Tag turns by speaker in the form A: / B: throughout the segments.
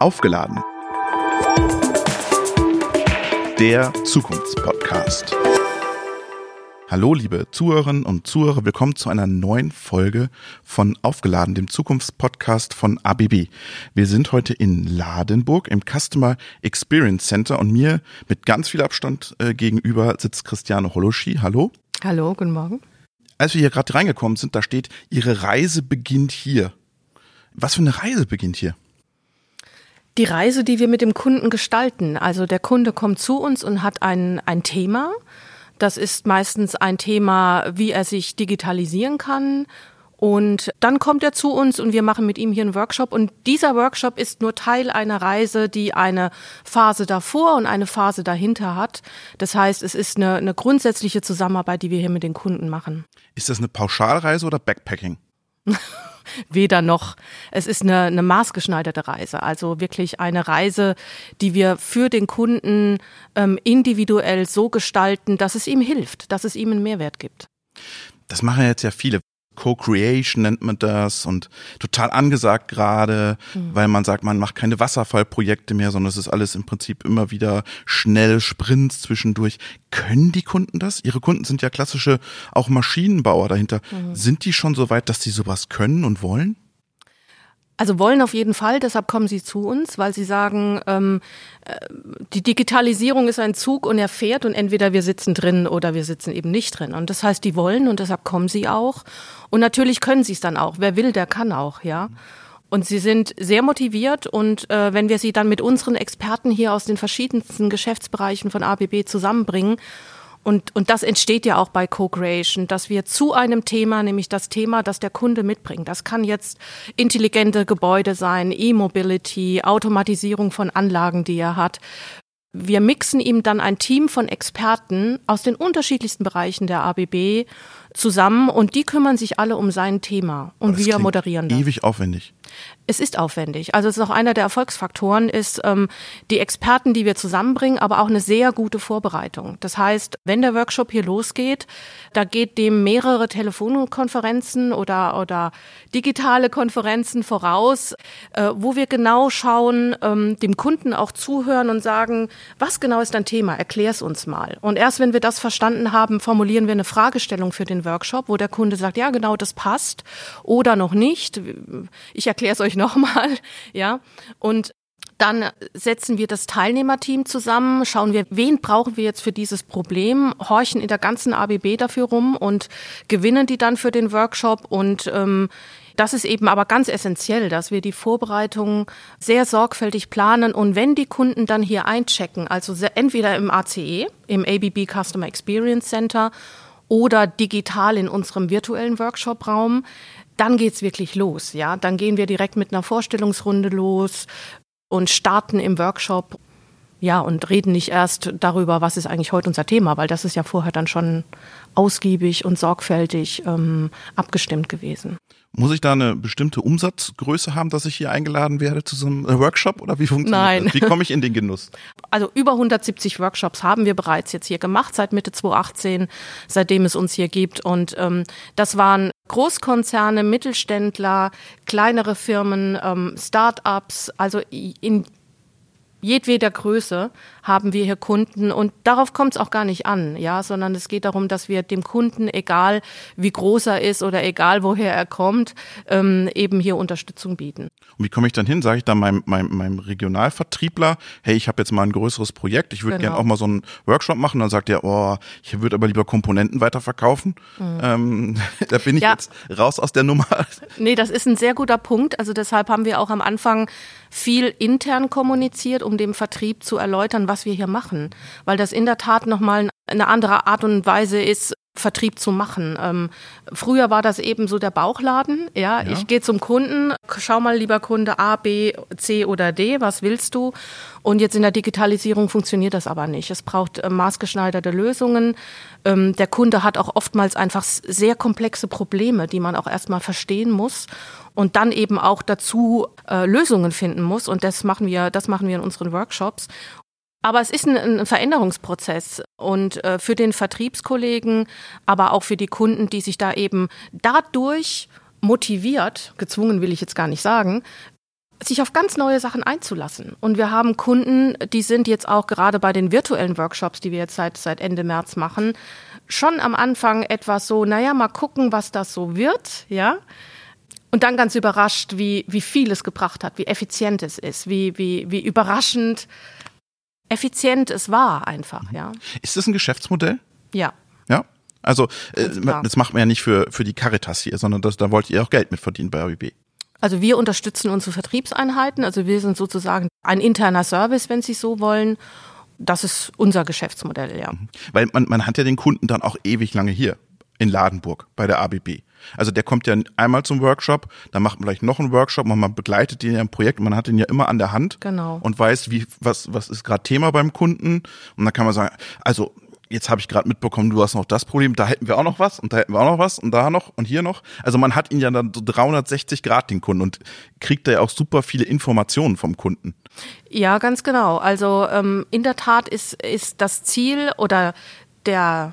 A: Aufgeladen. Der Zukunftspodcast. Hallo, liebe Zuhörerinnen und Zuhörer, willkommen zu einer neuen Folge von Aufgeladen, dem Zukunftspodcast von ABB. Wir sind heute in Ladenburg im Customer Experience Center und mir mit ganz viel Abstand äh, gegenüber sitzt Christiane Holoschi. Hallo.
B: Hallo, guten Morgen.
A: Als wir hier gerade reingekommen sind, da steht, Ihre Reise beginnt hier. Was für eine Reise beginnt hier?
B: Die Reise, die wir mit dem Kunden gestalten. Also der Kunde kommt zu uns und hat ein, ein Thema das ist meistens ein Thema, wie er sich digitalisieren kann. Und dann kommt er zu uns und wir machen mit ihm hier einen Workshop. Und dieser Workshop ist nur Teil einer Reise, die eine Phase davor und eine Phase dahinter hat. Das heißt, es ist eine, eine grundsätzliche Zusammenarbeit, die wir hier mit den Kunden machen.
A: Ist das eine Pauschalreise oder Backpacking?
B: weder noch. Es ist eine, eine maßgeschneiderte Reise, also wirklich eine Reise, die wir für den Kunden ähm, individuell so gestalten, dass es ihm hilft, dass es ihm einen Mehrwert gibt.
A: Das machen jetzt ja viele. Co-Creation nennt man das und total angesagt gerade, mhm. weil man sagt, man macht keine Wasserfallprojekte mehr, sondern es ist alles im Prinzip immer wieder schnell Sprints zwischendurch. Können die Kunden das? Ihre Kunden sind ja klassische auch Maschinenbauer dahinter. Mhm. Sind die schon so weit, dass sie sowas können und wollen?
B: Also wollen auf jeden Fall, deshalb kommen sie zu uns, weil sie sagen, ähm, äh, die Digitalisierung ist ein Zug und er fährt und entweder wir sitzen drin oder wir sitzen eben nicht drin. Und das heißt, die wollen und deshalb kommen sie auch. Und natürlich können sie es dann auch. Wer will, der kann auch, ja. Und sie sind sehr motiviert und äh, wenn wir sie dann mit unseren Experten hier aus den verschiedensten Geschäftsbereichen von ABB zusammenbringen und, und das entsteht ja auch bei Co-Creation, dass wir zu einem Thema, nämlich das Thema, das der Kunde mitbringt. Das kann jetzt intelligente Gebäude sein, E-Mobility, Automatisierung von Anlagen, die er hat. Wir mixen ihm dann ein Team von Experten aus den unterschiedlichsten Bereichen der ABB zusammen und die kümmern sich alle um sein Thema und wir moderieren das.
A: Ewig aufwendig.
B: Es ist aufwendig. Also es ist auch einer der Erfolgsfaktoren, ist ähm, die Experten, die wir zusammenbringen, aber auch eine sehr gute Vorbereitung. Das heißt, wenn der Workshop hier losgeht, da geht dem mehrere Telefonkonferenzen oder, oder digitale Konferenzen voraus, äh, wo wir genau schauen, ähm, dem Kunden auch zuhören und sagen, was genau ist dein Thema? Erklär es uns mal. Und erst wenn wir das verstanden haben, formulieren wir eine Fragestellung für den Workshop, wo der Kunde sagt, ja genau, das passt oder noch nicht. Ich erkläre es euch nochmal, ja. Und dann setzen wir das Teilnehmerteam zusammen, schauen wir, wen brauchen wir jetzt für dieses Problem, horchen in der ganzen ABB dafür rum und gewinnen die dann für den Workshop. Und ähm, das ist eben aber ganz essentiell, dass wir die Vorbereitung sehr sorgfältig planen. Und wenn die Kunden dann hier einchecken, also entweder im ACE, im ABB Customer Experience Center oder digital in unserem virtuellen Workshop-Raum, dann geht's wirklich los, ja. Dann gehen wir direkt mit einer Vorstellungsrunde los und starten im Workshop. Ja, und reden nicht erst darüber, was ist eigentlich heute unser Thema, weil das ist ja vorher dann schon ausgiebig und sorgfältig ähm, abgestimmt gewesen.
A: Muss ich da eine bestimmte Umsatzgröße haben, dass ich hier eingeladen werde zu so einem äh, Workshop oder wie funktioniert
B: Nein.
A: das? Wie komme ich in den Genuss?
B: Also über 170 Workshops haben wir bereits jetzt hier gemacht seit Mitte 2018, seitdem es uns hier gibt. Und ähm, das waren Großkonzerne, Mittelständler, kleinere Firmen, ähm, Start-ups, also in jedweder Größe haben wir hier Kunden und darauf kommt es auch gar nicht an, ja, sondern es geht darum, dass wir dem Kunden, egal wie groß er ist oder egal woher er kommt, ähm, eben hier Unterstützung bieten.
A: Und wie komme ich dann hin? Sage ich dann meinem, meinem, meinem Regionalvertriebler, hey, ich habe jetzt mal ein größeres Projekt, ich würde genau. gerne auch mal so einen Workshop machen. Dann sagt er, oh, ich würde aber lieber Komponenten weiterverkaufen. Mhm. Ähm, da bin ich ja. jetzt raus aus der Nummer.
B: Nee, das ist ein sehr guter Punkt. Also deshalb haben wir auch am Anfang viel intern kommuniziert, um dem Vertrieb zu erläutern, was wir hier machen. Weil das in der Tat nochmal eine andere Art und Weise ist, Vertrieb zu machen. Ähm, früher war das eben so der Bauchladen. Ja, ja. ich gehe zum Kunden, schau mal, lieber Kunde A, B, C oder D, was willst du? Und jetzt in der Digitalisierung funktioniert das aber nicht. Es braucht äh, maßgeschneiderte Lösungen. Ähm, der Kunde hat auch oftmals einfach sehr komplexe Probleme, die man auch erstmal verstehen muss und dann eben auch dazu äh, Lösungen finden muss. Und das machen wir, das machen wir in unseren Workshops. Aber es ist ein, ein Veränderungsprozess und äh, für den Vertriebskollegen, aber auch für die Kunden, die sich da eben dadurch motiviert, gezwungen will ich jetzt gar nicht sagen, sich auf ganz neue Sachen einzulassen. Und wir haben Kunden, die sind jetzt auch gerade bei den virtuellen Workshops, die wir jetzt seit, seit Ende März machen, schon am Anfang etwas so, naja, mal gucken, was das so wird, ja. Und dann ganz überrascht, wie, wie viel es gebracht hat, wie effizient es ist, wie, wie, wie überraschend effizient es war einfach, ja.
A: Ist das ein Geschäftsmodell?
B: Ja.
A: Ja. Also äh, das macht man ja nicht für, für die Caritas hier, sondern das, da wollt ihr auch Geld mit verdienen bei ABB.
B: Also wir unterstützen unsere Vertriebseinheiten, also wir sind sozusagen ein interner Service, wenn Sie so wollen. Das ist unser Geschäftsmodell, ja. Mhm.
A: Weil man, man hat ja den Kunden dann auch ewig lange hier in Ladenburg bei der ABB. Also der kommt ja einmal zum Workshop, dann macht man vielleicht noch einen Workshop und man begleitet ihn ja im Projekt und man hat ihn ja immer an der Hand
B: genau.
A: und weiß, wie was was ist gerade Thema beim Kunden und dann kann man sagen, also jetzt habe ich gerade mitbekommen, du hast noch das Problem, da hätten wir auch noch was und da hätten wir auch noch was und da noch und hier noch. Also man hat ihn ja dann so 360 Grad den Kunden und kriegt da ja auch super viele Informationen vom Kunden.
B: Ja, ganz genau. Also ähm, in der Tat ist, ist das Ziel oder der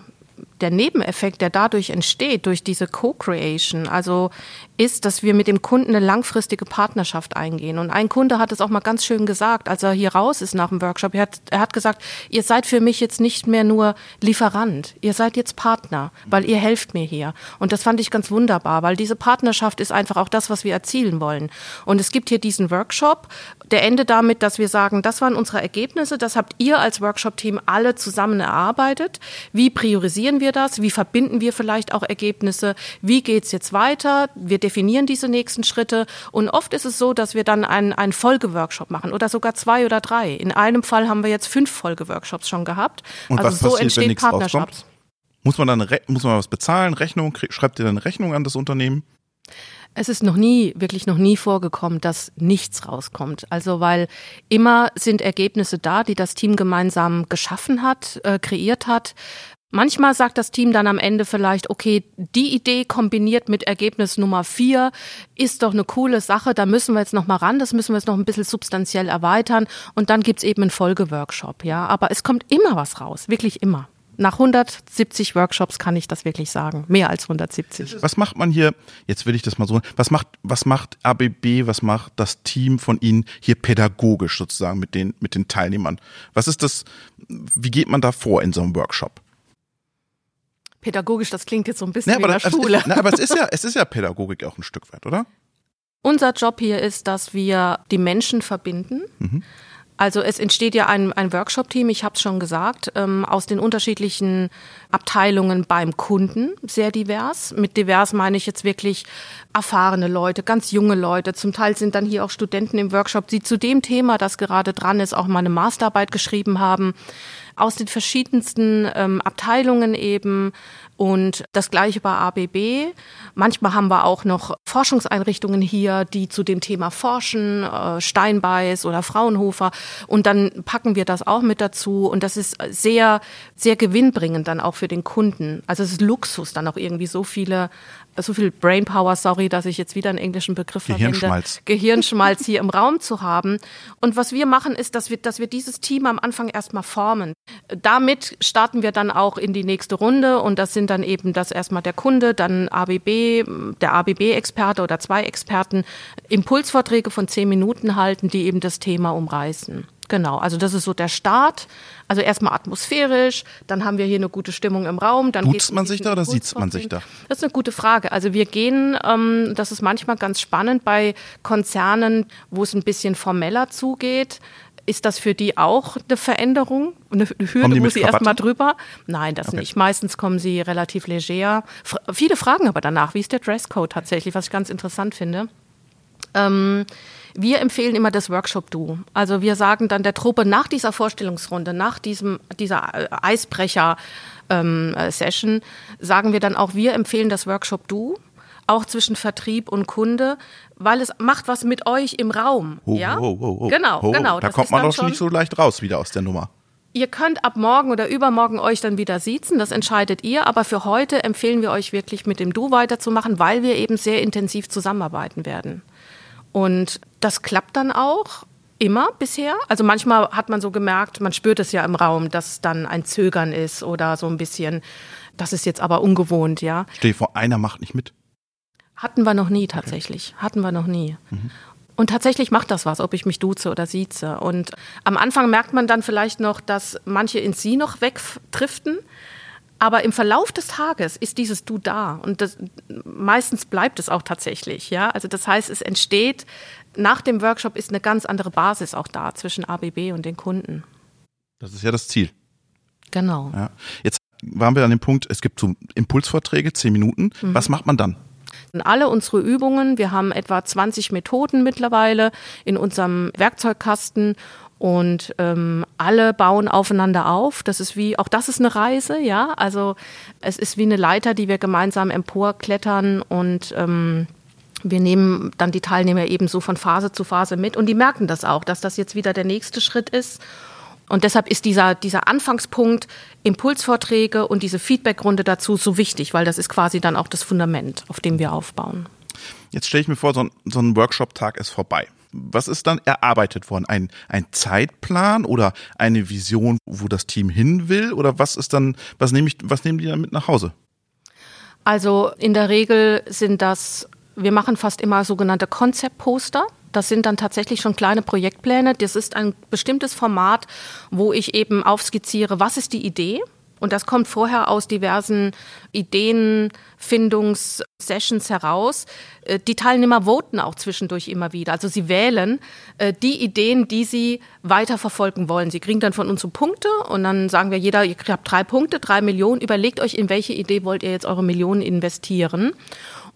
B: der Nebeneffekt, der dadurch entsteht, durch diese Co-Creation, also ist, dass wir mit dem Kunden eine langfristige Partnerschaft eingehen. Und ein Kunde hat es auch mal ganz schön gesagt, als er hier raus ist nach dem Workshop. Er hat, er hat gesagt, ihr seid für mich jetzt nicht mehr nur Lieferant, ihr seid jetzt Partner, weil ihr helft mir hier. Und das fand ich ganz wunderbar, weil diese Partnerschaft ist einfach auch das, was wir erzielen wollen. Und es gibt hier diesen Workshop, der endet damit, dass wir sagen, das waren unsere Ergebnisse, das habt ihr als Workshop-Team alle zusammen erarbeitet. Wie priorisieren wir das? Wie verbinden wir vielleicht auch Ergebnisse? Wie geht's jetzt weiter? Wir definieren diese nächsten Schritte. Und oft ist es so, dass wir dann einen, einen Folgeworkshop machen oder sogar zwei oder drei. In einem Fall haben wir jetzt fünf Folgeworkshops schon gehabt.
A: Und also was so passiert, entstehen Partnerships. Muss man dann muss man was bezahlen? Rechnung? Schreibt ihr dann eine Rechnung an das Unternehmen?
B: Es ist noch nie, wirklich noch nie vorgekommen, dass nichts rauskommt. Also weil immer sind Ergebnisse da, die das Team gemeinsam geschaffen hat, äh, kreiert hat. Manchmal sagt das Team dann am Ende vielleicht, okay, die Idee kombiniert mit Ergebnis Nummer vier ist doch eine coole Sache, da müssen wir jetzt noch mal ran, das müssen wir jetzt noch ein bisschen substanziell erweitern und dann gibt's eben einen Folgeworkshop, ja. Aber es kommt immer was raus, wirklich immer. Nach 170 Workshops kann ich das wirklich sagen. Mehr als 170.
A: Was macht man hier, jetzt will ich das mal so, was macht, was macht ABB, was macht das Team von Ihnen hier pädagogisch sozusagen mit den, mit den Teilnehmern? Was ist das, wie geht man da vor in so einem Workshop?
B: Pädagogisch, das klingt jetzt so ein bisschen ja, wie in der Schule.
A: Ist, na, aber es ist ja, es ist ja Pädagogik auch ein Stück weit, oder?
B: Unser Job hier ist, dass wir die Menschen verbinden. Mhm. Also es entsteht ja ein, ein Workshop-Team, ich habe es schon gesagt, ähm, aus den unterschiedlichen Abteilungen beim Kunden, sehr divers. Mit divers meine ich jetzt wirklich erfahrene Leute, ganz junge Leute. Zum Teil sind dann hier auch Studenten im Workshop, die zu dem Thema, das gerade dran ist, auch mal eine Masterarbeit geschrieben haben aus den verschiedensten ähm, Abteilungen eben und das gleiche bei ABB. Manchmal haben wir auch noch Forschungseinrichtungen hier, die zu dem Thema forschen, äh, Steinbeiß oder Fraunhofer. Und dann packen wir das auch mit dazu. Und das ist sehr, sehr gewinnbringend dann auch für den Kunden. Also es ist Luxus, dann auch irgendwie so viele so viel Brainpower, sorry, dass ich jetzt wieder einen englischen Begriff
A: Gehirnschmalz.
B: verwende, Gehirnschmalz hier im Raum zu haben. Und was wir machen, ist, dass wir, dass wir dieses Team am Anfang erstmal formen. Damit starten wir dann auch in die nächste Runde und das sind dann eben das erstmal der Kunde, dann ABB, der ABB-Experte oder zwei Experten Impulsvorträge von zehn Minuten halten, die eben das Thema umreißen. Genau, also das ist so der Start. Also erstmal atmosphärisch, dann haben wir hier eine gute Stimmung im Raum. Dann
A: Duzt man sich da oder sieht man sich da?
B: Das ist eine gute Frage. Also wir gehen, ähm, das ist manchmal ganz spannend bei Konzernen, wo es ein bisschen formeller zugeht. Ist das für die auch eine Veränderung? Eine Hürde, wo sie erstmal drüber? Nein, das okay. nicht. Meistens kommen sie relativ leger. F viele fragen aber danach, wie ist der Dresscode tatsächlich, was ich ganz interessant finde. Ähm, wir empfehlen immer das Workshop-Du. Also wir sagen dann der Truppe nach dieser Vorstellungsrunde, nach diesem, dieser äh, Eisbrecher-Session, ähm, sagen wir dann auch, wir empfehlen das Workshop-Du auch zwischen Vertrieb und Kunde, weil es macht was mit euch im Raum.
A: Oh,
B: ja,
A: oh, oh, oh.
B: genau,
A: oh,
B: genau.
A: Da kommt man doch nicht so leicht raus wieder aus der Nummer.
B: Ihr könnt ab morgen oder übermorgen euch dann wieder siezen, das entscheidet ihr, aber für heute empfehlen wir euch wirklich mit dem Du weiterzumachen, weil wir eben sehr intensiv zusammenarbeiten werden. Und das klappt dann auch immer bisher. Also manchmal hat man so gemerkt, man spürt es ja im Raum, dass dann ein Zögern ist oder so ein bisschen, das ist jetzt aber ungewohnt, ja.
A: Stell dir vor, einer macht nicht mit.
B: Hatten wir noch nie tatsächlich. Okay. Hatten wir noch nie. Mhm. Und tatsächlich macht das was, ob ich mich duze oder sieze. Und am Anfang merkt man dann vielleicht noch, dass manche ins Sie noch wegdriften. Aber im Verlauf des Tages ist dieses Du da und das, meistens bleibt es auch tatsächlich. Ja, also das heißt, es entsteht nach dem Workshop ist eine ganz andere Basis auch da zwischen ABB und den Kunden.
A: Das ist ja das Ziel.
B: Genau.
A: Ja. Jetzt waren wir an dem Punkt, es gibt so Impulsvorträge, zehn Minuten. Mhm. Was macht man dann?
B: Alle unsere Übungen, wir haben etwa 20 Methoden mittlerweile in unserem Werkzeugkasten und ähm, alle bauen aufeinander auf. Das ist wie, auch das ist eine Reise, ja. Also es ist wie eine Leiter, die wir gemeinsam emporklettern und ähm, wir nehmen dann die Teilnehmer eben so von Phase zu Phase mit und die merken das auch, dass das jetzt wieder der nächste Schritt ist. Und deshalb ist dieser, dieser Anfangspunkt Impulsvorträge und diese Feedbackrunde dazu so wichtig, weil das ist quasi dann auch das Fundament, auf dem wir aufbauen.
A: Jetzt stelle ich mir vor, so ein, so ein Workshop-Tag ist vorbei. Was ist dann erarbeitet worden? Ein, ein Zeitplan oder eine Vision, wo das Team hin will? Oder was ist dann, was nehme ich, was nehmen die dann mit nach Hause?
B: Also in der Regel sind das, wir machen fast immer sogenannte Konzeptposter. Das sind dann tatsächlich schon kleine Projektpläne. Das ist ein bestimmtes Format, wo ich eben aufskizziere, was ist die Idee? Und das kommt vorher aus diversen Ideenfindungssessions heraus. Äh, die Teilnehmer voten auch zwischendurch immer wieder. Also sie wählen äh, die Ideen, die sie weiterverfolgen wollen. Sie kriegen dann von uns so Punkte und dann sagen wir jeder, ihr habt drei Punkte, drei Millionen. Überlegt euch, in welche Idee wollt ihr jetzt eure Millionen investieren.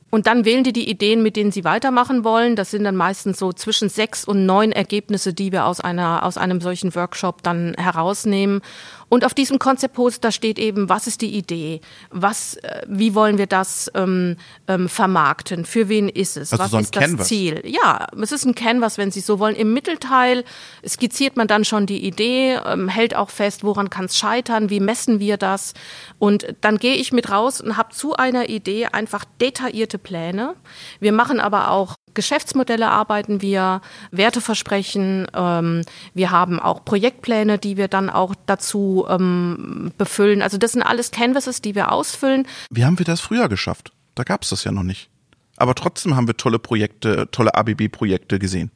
B: Und dann wählen die die Ideen, mit denen sie weitermachen wollen. Das sind dann meistens so zwischen sechs und neun Ergebnisse, die wir aus einer, aus einem solchen Workshop dann herausnehmen. Und auf diesem Konzeptposter steht eben, was ist die Idee? Was, äh, wie wollen wir das ähm, ähm, vermarkten? Für wen ist es?
A: Also
B: was
A: so
B: ist
A: Canvas.
B: das Ziel? Ja, es ist ein Canvas, wenn Sie so wollen. Im Mittelteil skizziert man dann schon die Idee, ähm, hält auch fest, woran kann es scheitern, wie messen wir das? Und dann gehe ich mit raus und habe zu einer Idee einfach detaillierte Pläne. Wir machen aber auch Geschäftsmodelle arbeiten wir, Werteversprechen. Ähm, wir haben auch Projektpläne, die wir dann auch dazu ähm, befüllen. Also das sind alles Canvases, die wir ausfüllen.
A: Wie haben wir das früher geschafft? Da gab es das ja noch nicht. Aber trotzdem haben wir tolle Projekte, tolle ABB-Projekte gesehen.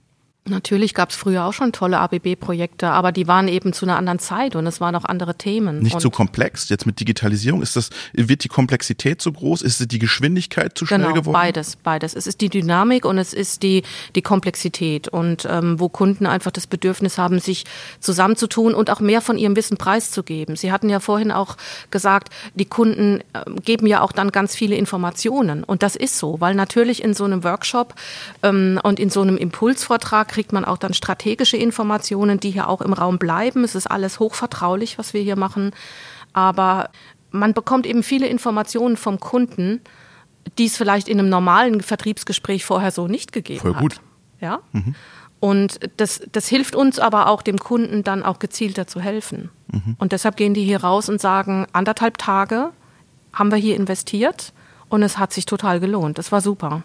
B: Natürlich gab es früher auch schon tolle ABB-Projekte, aber die waren eben zu einer anderen Zeit und es waren auch andere Themen.
A: Nicht
B: und
A: so komplex. Jetzt mit Digitalisierung ist das, wird die Komplexität zu groß? Ist die Geschwindigkeit zu schnell
B: genau,
A: geworden?
B: beides, beides. Es ist die Dynamik und es ist die, die Komplexität und ähm, wo Kunden einfach das Bedürfnis haben, sich zusammenzutun und auch mehr von ihrem Wissen preiszugeben. Sie hatten ja vorhin auch gesagt, die Kunden ähm, geben ja auch dann ganz viele Informationen und das ist so, weil natürlich in so einem Workshop ähm, und in so einem Impulsvortrag kriegt man auch dann strategische Informationen, die hier auch im Raum bleiben. Es ist alles hochvertraulich, was wir hier machen. Aber man bekommt eben viele Informationen vom Kunden, die es vielleicht in einem normalen Vertriebsgespräch vorher so nicht gegeben
A: Voll gut.
B: hat. Ja. Und das, das hilft uns aber auch dem Kunden dann auch gezielter zu helfen. Und deshalb gehen die hier raus und sagen, anderthalb Tage haben wir hier investiert und es hat sich total gelohnt. Das war super.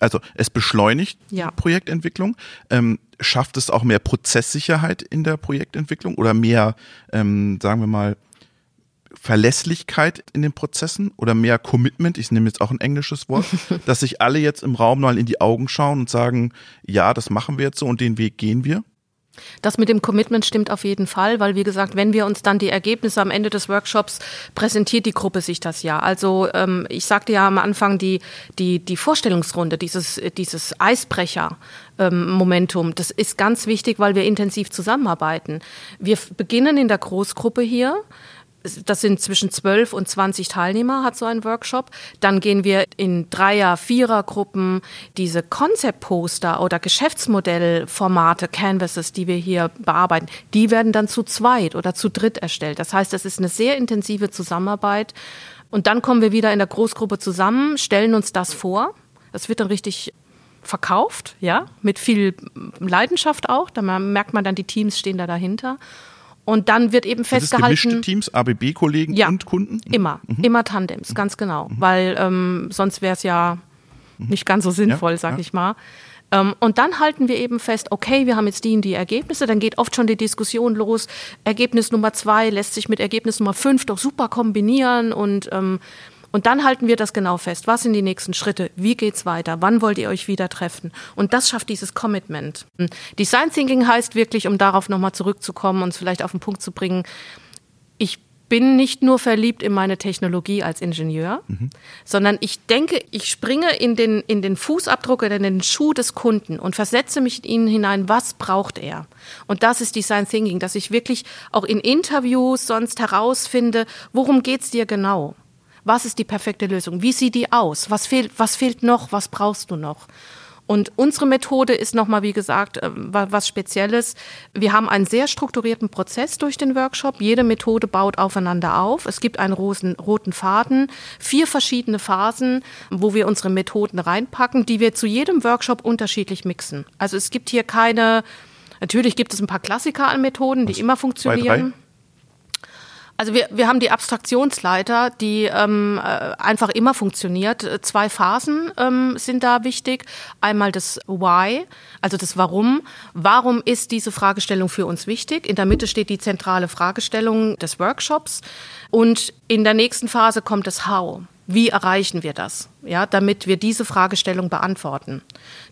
A: Also es beschleunigt
B: Ja.
A: Projektentwicklung. Ähm, schafft es auch mehr Prozesssicherheit in der Projektentwicklung oder mehr, ähm, sagen wir mal, Verlässlichkeit in den Prozessen oder mehr Commitment, ich nehme jetzt auch ein englisches Wort, dass sich alle jetzt im Raum mal in die Augen schauen und sagen, ja, das machen wir jetzt so und den Weg gehen wir.
B: Das mit dem Commitment stimmt auf jeden Fall, weil wie gesagt, wenn wir uns dann die Ergebnisse am Ende des Workshops präsentiert die Gruppe sich das ja. Also ähm, ich sagte ja am Anfang die die die Vorstellungsrunde, dieses dieses Eisbrecher. Momentum. Das ist ganz wichtig, weil wir intensiv zusammenarbeiten. Wir beginnen in der Großgruppe hier. Das sind zwischen 12 und 20 Teilnehmer, hat so ein Workshop. Dann gehen wir in Dreier-, Vierer-Gruppen diese Konzeptposter oder Geschäftsmodellformate, Canvases, die wir hier bearbeiten, die werden dann zu zweit oder zu dritt erstellt. Das heißt, das ist eine sehr intensive Zusammenarbeit. Und dann kommen wir wieder in der Großgruppe zusammen, stellen uns das vor. Das wird dann richtig verkauft, ja, mit viel Leidenschaft auch. Da merkt man dann, die Teams stehen da dahinter. Und dann wird eben
A: Das ist
B: festgehalten.
A: gemischte Teams, ABB-Kollegen
B: Ja.
A: und Kunden.
B: Immer, immer Tandems, ganz genau. Weil ähm, sonst wäre es ja nicht ganz so sinnvoll,
A: Ja,
B: sag
A: ja.
B: ich mal. Ähm, und dann halten wir eben fest, okay, wir haben jetzt die und die Ergebnisse, dann geht oft schon die Diskussion los. Ergebnis Nummer zwei lässt sich mit Ergebnis Nummer fünf doch super kombinieren und ähm, Und dann halten wir das genau fest. Was sind die nächsten Schritte? Wie geht's weiter? Wann wollt ihr euch wieder treffen? Und das schafft dieses Commitment. Design Thinking heißt wirklich, um darauf nochmal zurückzukommen und es vielleicht auf den Punkt zu bringen, ich bin nicht nur verliebt in meine Technologie als Ingenieur, mhm. sondern ich denke, ich springe in den, in den Fußabdruck oder in den Schuh des Kunden und versetze mich in ihn hinein, was braucht er? Und das ist Design Thinking, dass ich wirklich auch in Interviews sonst herausfinde, worum geht's dir genau? Was ist die perfekte Lösung? Wie sieht die aus? Was fehlt, was fehlt noch? Was brauchst du noch? Und unsere Methode ist nochmal, wie gesagt, äh, was Spezielles. Wir haben einen sehr strukturierten Prozess durch den Workshop. Jede Methode baut aufeinander auf. Es gibt einen roten Faden, vier verschiedene Phasen, wo wir unsere Methoden reinpacken, die wir zu jedem Workshop unterschiedlich mixen. Also es gibt hier keine, natürlich gibt es ein paar Klassiker an Methoden, die immer funktionieren. Also wir, wir haben die Abstraktionsleiter, die ähm, äh, einfach immer funktioniert. Zwei Phasen ähm, sind da wichtig. Einmal das Why, also das Warum. Warum ist diese Fragestellung für uns wichtig? In der Mitte steht die zentrale Fragestellung des Workshops. Und in der nächsten Phase kommt das How. Wie erreichen wir das? Ja, damit wir diese Fragestellung beantworten.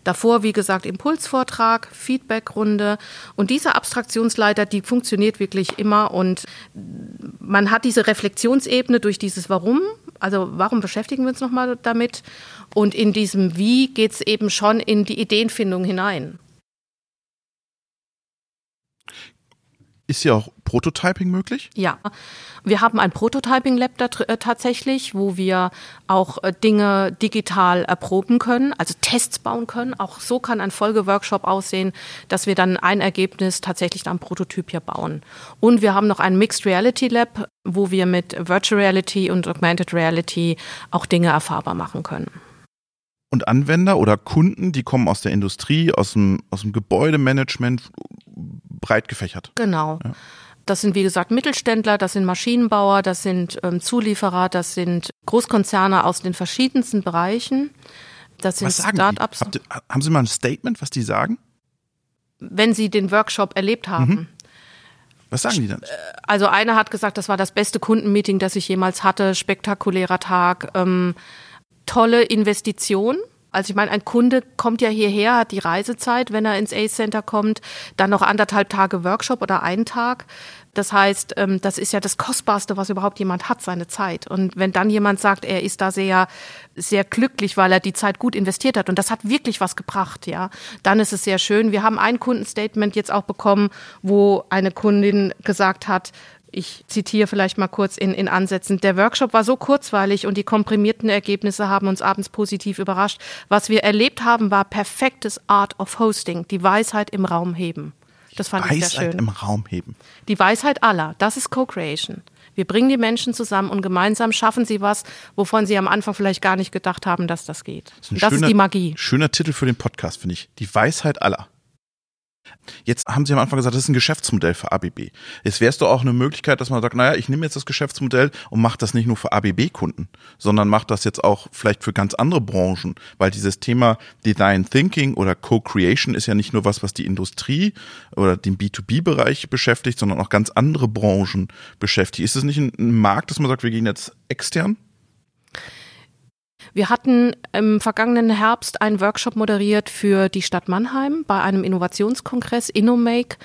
B: Davor, wie gesagt, Impulsvortrag, Feedbackrunde und diese Abstraktionsleiter, die funktioniert wirklich immer und man hat diese Reflexionsebene durch dieses Warum, also warum beschäftigen wir uns nochmal damit und in diesem Wie geht es eben schon in die Ideenfindung hinein.
A: Ist ja auch Prototyping möglich?
B: Ja, wir haben ein Prototyping-Lab äh, tatsächlich, wo wir auch äh, Dinge digital erproben können, also Tests bauen können. Auch so kann ein Folgeworkshop aussehen, dass wir dann ein Ergebnis tatsächlich am Prototyp hier bauen. Und wir haben noch ein Mixed Reality Lab, wo wir mit Virtual Reality und Augmented Reality auch Dinge erfahrbar machen können
A: und Anwender oder Kunden, die kommen aus der Industrie, aus dem, aus dem Gebäudemanagement, breit gefächert.
B: Genau. Ja. Das sind, wie gesagt, Mittelständler, das sind Maschinenbauer, das sind ähm, Zulieferer, das sind Großkonzerne aus den verschiedensten Bereichen. Das sind Start-ups.
A: Haben Sie mal ein Statement, was die sagen?
B: Wenn Sie den Workshop erlebt haben. Mhm.
A: Was sagen die dann? Äh,
B: also einer hat gesagt, das war das beste Kundenmeeting, das ich jemals hatte, spektakulärer Tag, ähm, tolle Investition also ich meine, ein Kunde kommt ja hierher, hat die Reisezeit, wenn er ins Ace Center kommt, dann noch anderthalb Tage Workshop oder einen Tag. Das heißt, ähm, das ist ja das Kostbarste, was überhaupt jemand hat, seine Zeit. Und wenn dann jemand sagt, er ist da sehr, sehr glücklich, weil er die Zeit gut investiert hat und das hat wirklich was gebracht, ja, dann ist es sehr schön. Wir haben ein Kundenstatement jetzt auch bekommen, wo eine Kundin gesagt hat, ich zitiere vielleicht mal kurz in, in Ansätzen. Der Workshop war so kurzweilig und die komprimierten Ergebnisse haben uns abends positiv überrascht. Was wir erlebt haben, war perfektes Art of Hosting, die Weisheit im Raum heben. Das fand Weisheit ich sehr schön. Weisheit
A: im Raum heben.
B: Die Weisheit aller, das ist Co-Creation. Wir bringen die Menschen zusammen und gemeinsam schaffen sie was, wovon sie am Anfang vielleicht gar nicht gedacht haben, dass das geht. Das ist, das schöner, ist die Magie.
A: Schöner Titel für den Podcast, finde ich. Die Weisheit aller. Jetzt haben Sie am Anfang gesagt, das ist ein Geschäftsmodell für ABB. Jetzt es doch auch eine Möglichkeit, dass man sagt, naja, ich nehme jetzt das Geschäftsmodell und mache das nicht nur für ABB-Kunden, sondern mache das jetzt auch vielleicht für ganz andere Branchen, weil dieses Thema Design Thinking oder Co-Creation ist ja nicht nur was, was die Industrie oder den B2B-Bereich beschäftigt, sondern auch ganz andere Branchen beschäftigt. Ist es nicht ein Markt, dass man sagt, wir gehen jetzt extern?
B: Wir hatten im vergangenen Herbst einen Workshop moderiert für die Stadt Mannheim bei einem Innovationskongress InnoMake.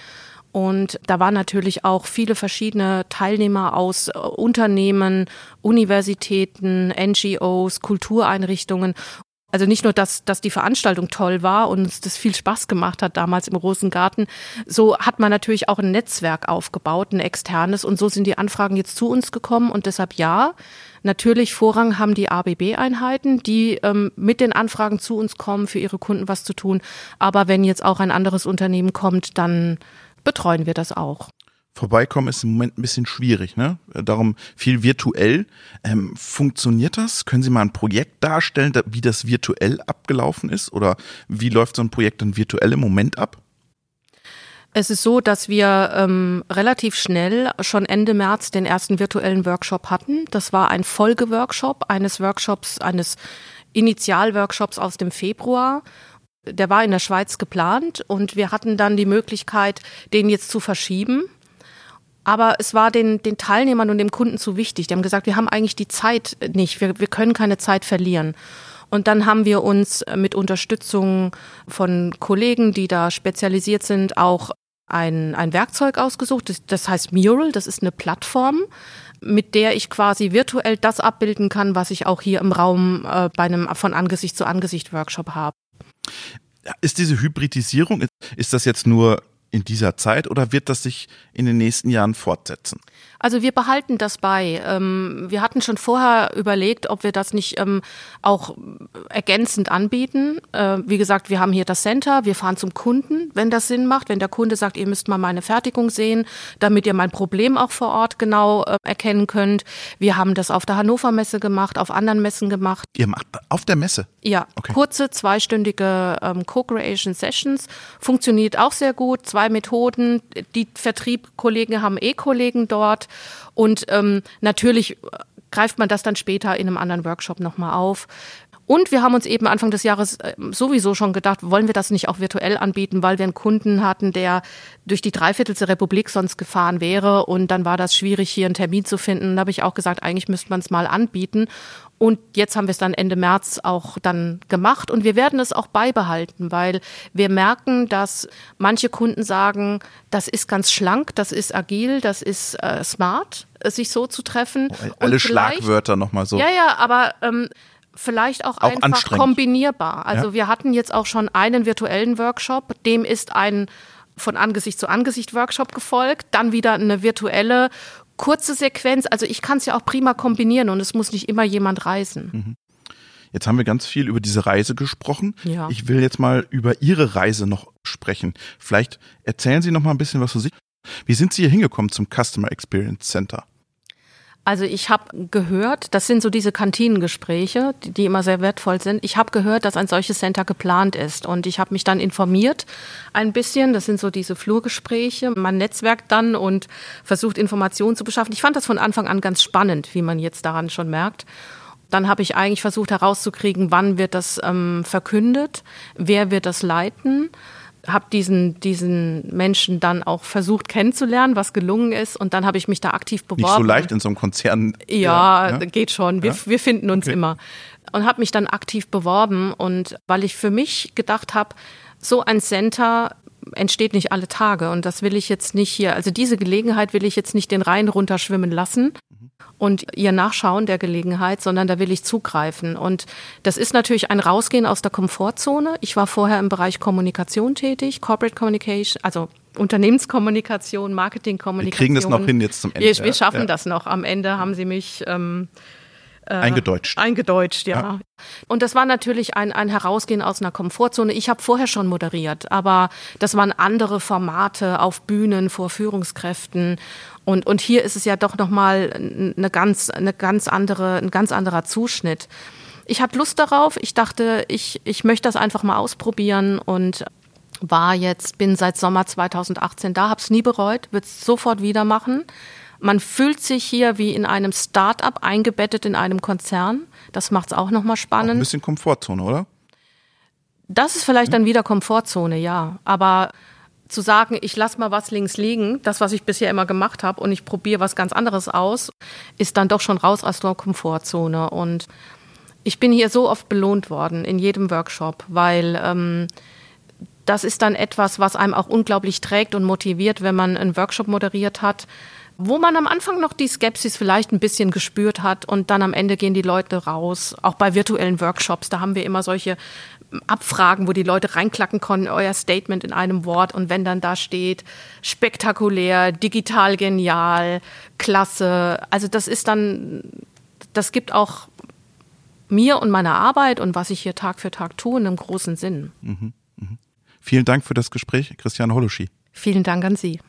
B: Und da waren natürlich auch viele verschiedene Teilnehmer aus äh, Unternehmen, Universitäten, NGOs, Kultureinrichtungen. Also nicht nur, dass, dass die Veranstaltung toll war und uns das viel Spaß gemacht hat damals im Rosengarten, so hat man natürlich auch ein Netzwerk aufgebaut, ein externes. Und so sind die Anfragen jetzt zu uns gekommen. Und deshalb ja, Natürlich Vorrang haben die ABB-Einheiten, die ähm, mit den Anfragen zu uns kommen, für ihre Kunden was zu tun. Aber wenn jetzt auch ein anderes Unternehmen kommt, dann betreuen wir das auch.
A: Vorbeikommen ist im Moment ein bisschen schwierig, ne? Darum viel virtuell. Ähm, funktioniert das? Können Sie mal ein Projekt darstellen, wie das virtuell abgelaufen ist? Oder wie läuft so ein Projekt dann virtuell im Moment ab?
B: Es ist so, dass wir ähm, relativ schnell schon Ende März den ersten virtuellen Workshop hatten. Das war ein Folgeworkshop eines Workshops, eines Initialworkshops aus dem Februar. Der war in der Schweiz geplant und wir hatten dann die Möglichkeit, den jetzt zu verschieben Aber es war den, den Teilnehmern und dem Kunden zu wichtig. Die haben gesagt, wir haben eigentlich die Zeit nicht. Wir, wir können keine Zeit verlieren. Und dann haben wir uns mit Unterstützung von Kollegen, die da spezialisiert sind, auch ein, ein Werkzeug ausgesucht. Das, das heißt Mural. Das ist eine Plattform, mit der ich quasi virtuell das abbilden kann, was ich auch hier im Raum äh, bei einem von Angesicht zu Angesicht Workshop habe.
A: Ist diese Hybridisierung, ist das jetzt nur in dieser Zeit oder wird das sich in den nächsten Jahren fortsetzen?
B: Also wir behalten das bei. Ähm, wir hatten schon vorher überlegt, ob wir das nicht ähm, auch ergänzend anbieten. Äh, wie gesagt, wir haben hier das Center, wir fahren zum Kunden, wenn das Sinn macht. Wenn der Kunde sagt, ihr müsst mal meine Fertigung sehen, damit ihr mein Problem auch vor Ort genau äh, erkennen könnt. Wir haben das auf der Hannover Messe gemacht, auf anderen Messen gemacht.
A: Ihr macht auf der Messe?
B: Ja, okay. kurze zweistündige ähm, Co-Creation Sessions. Funktioniert auch sehr gut. Zwei Methoden. Die Vertriebkollegen haben eh Kollegen dort. Und ähm, natürlich greift man das dann später in einem anderen Workshop nochmal auf. Und wir haben uns eben Anfang des Jahres äh, sowieso schon gedacht, wollen wir das nicht auch virtuell anbieten, weil wir einen Kunden hatten, der durch die Dreiviertelste Republik sonst gefahren wäre. Und dann war das schwierig, hier einen Termin zu finden. Da habe ich auch gesagt, eigentlich müsste man es mal anbieten. Und jetzt haben wir es dann Ende März auch dann gemacht. Und wir werden es auch beibehalten, weil wir merken, dass manche Kunden sagen, das ist ganz schlank, das ist agil, das ist äh, smart, sich so zu treffen.
A: Oh, alle Schlagwörter nochmal so.
B: Ja, ja, aber ähm, vielleicht auch, auch einfach kombinierbar. Also ja. wir hatten jetzt auch schon einen virtuellen Workshop, dem ist ein von Angesicht zu Angesicht Workshop gefolgt, dann wieder eine virtuelle kurze Sequenz. Also ich kann es ja auch prima kombinieren und es muss nicht immer jemand reisen. Mhm.
A: Jetzt haben wir ganz viel über diese Reise gesprochen.
B: Ja.
A: Ich will jetzt mal über Ihre Reise noch sprechen. Vielleicht erzählen Sie noch mal ein bisschen was zu sich. Wie sind Sie hier hingekommen zum Customer Experience Center?
B: Also ich habe gehört, das sind so diese Kantinengespräche, die, die immer sehr wertvoll sind. Ich habe gehört, dass ein solches Center geplant ist und ich habe mich dann informiert ein bisschen. Das sind so diese Flurgespräche. Man netzwerkt dann und versucht Informationen zu beschaffen. Ich fand das von Anfang an ganz spannend, wie man jetzt daran schon merkt. Dann habe ich eigentlich versucht herauszukriegen, wann wird das ähm, verkündet, wer wird das leiten habe diesen, diesen Menschen dann auch versucht kennenzulernen, was gelungen ist. Und dann habe ich mich da aktiv beworben. Nicht
A: so leicht in so einem Konzern.
B: Ja, ja. geht schon. Wir, ja? wir finden uns okay. immer. Und habe mich dann aktiv beworben. Und weil ich für mich gedacht habe, so ein Center entsteht nicht alle Tage. Und das will ich jetzt nicht hier, also diese Gelegenheit will ich jetzt nicht den Rhein runterschwimmen lassen und ihr Nachschauen der Gelegenheit, sondern da will ich zugreifen. Und das ist natürlich ein Rausgehen aus der Komfortzone. Ich war vorher im Bereich Kommunikation tätig, Corporate Communication, also Unternehmenskommunikation, Marketingkommunikation.
A: Wir kriegen das noch hin jetzt zum Ende.
B: Wir, wir schaffen ja. das noch. Am Ende haben sie mich ähm,
A: äh, eingedeutscht.
B: Eingedeutscht, ja. ja. Und das war natürlich ein, ein Herausgehen aus einer Komfortzone. Ich habe vorher schon moderiert, aber das waren andere Formate auf Bühnen vor Führungskräften. Und, und hier ist es ja doch nochmal eine ganz, eine ganz andere, ein ganz anderer Zuschnitt. Ich hatte Lust darauf. Ich dachte, ich, ich möchte das einfach mal ausprobieren und war jetzt, bin seit Sommer 2018 da, habe es nie bereut, würde es sofort wieder machen. Man fühlt sich hier wie in einem Start-up eingebettet in einem Konzern. Das macht es auch nochmal spannend. Auch ein
A: bisschen Komfortzone, oder?
B: Das ist vielleicht dann wieder Komfortzone, ja. Aber zu sagen, ich lasse mal was links liegen, das, was ich bisher immer gemacht habe, und ich probiere was ganz anderes aus, ist dann doch schon raus aus der Komfortzone. Und ich bin hier so oft belohnt worden in jedem Workshop, weil ähm, das ist dann etwas, was einem auch unglaublich trägt und motiviert, wenn man einen Workshop moderiert hat wo man am Anfang noch die Skepsis vielleicht ein bisschen gespürt hat und dann am Ende gehen die Leute raus. Auch bei virtuellen Workshops, da haben wir immer solche Abfragen, wo die Leute reinklacken konnten, euer Statement in einem Wort und wenn dann da steht, spektakulär, digital genial, klasse. Also das ist dann, das gibt auch mir und meiner Arbeit und was ich hier Tag für Tag tue, einen großen Sinn. Mhm,
A: mh. Vielen Dank für das Gespräch, Christiane Holoschi.
B: Vielen Dank an Sie.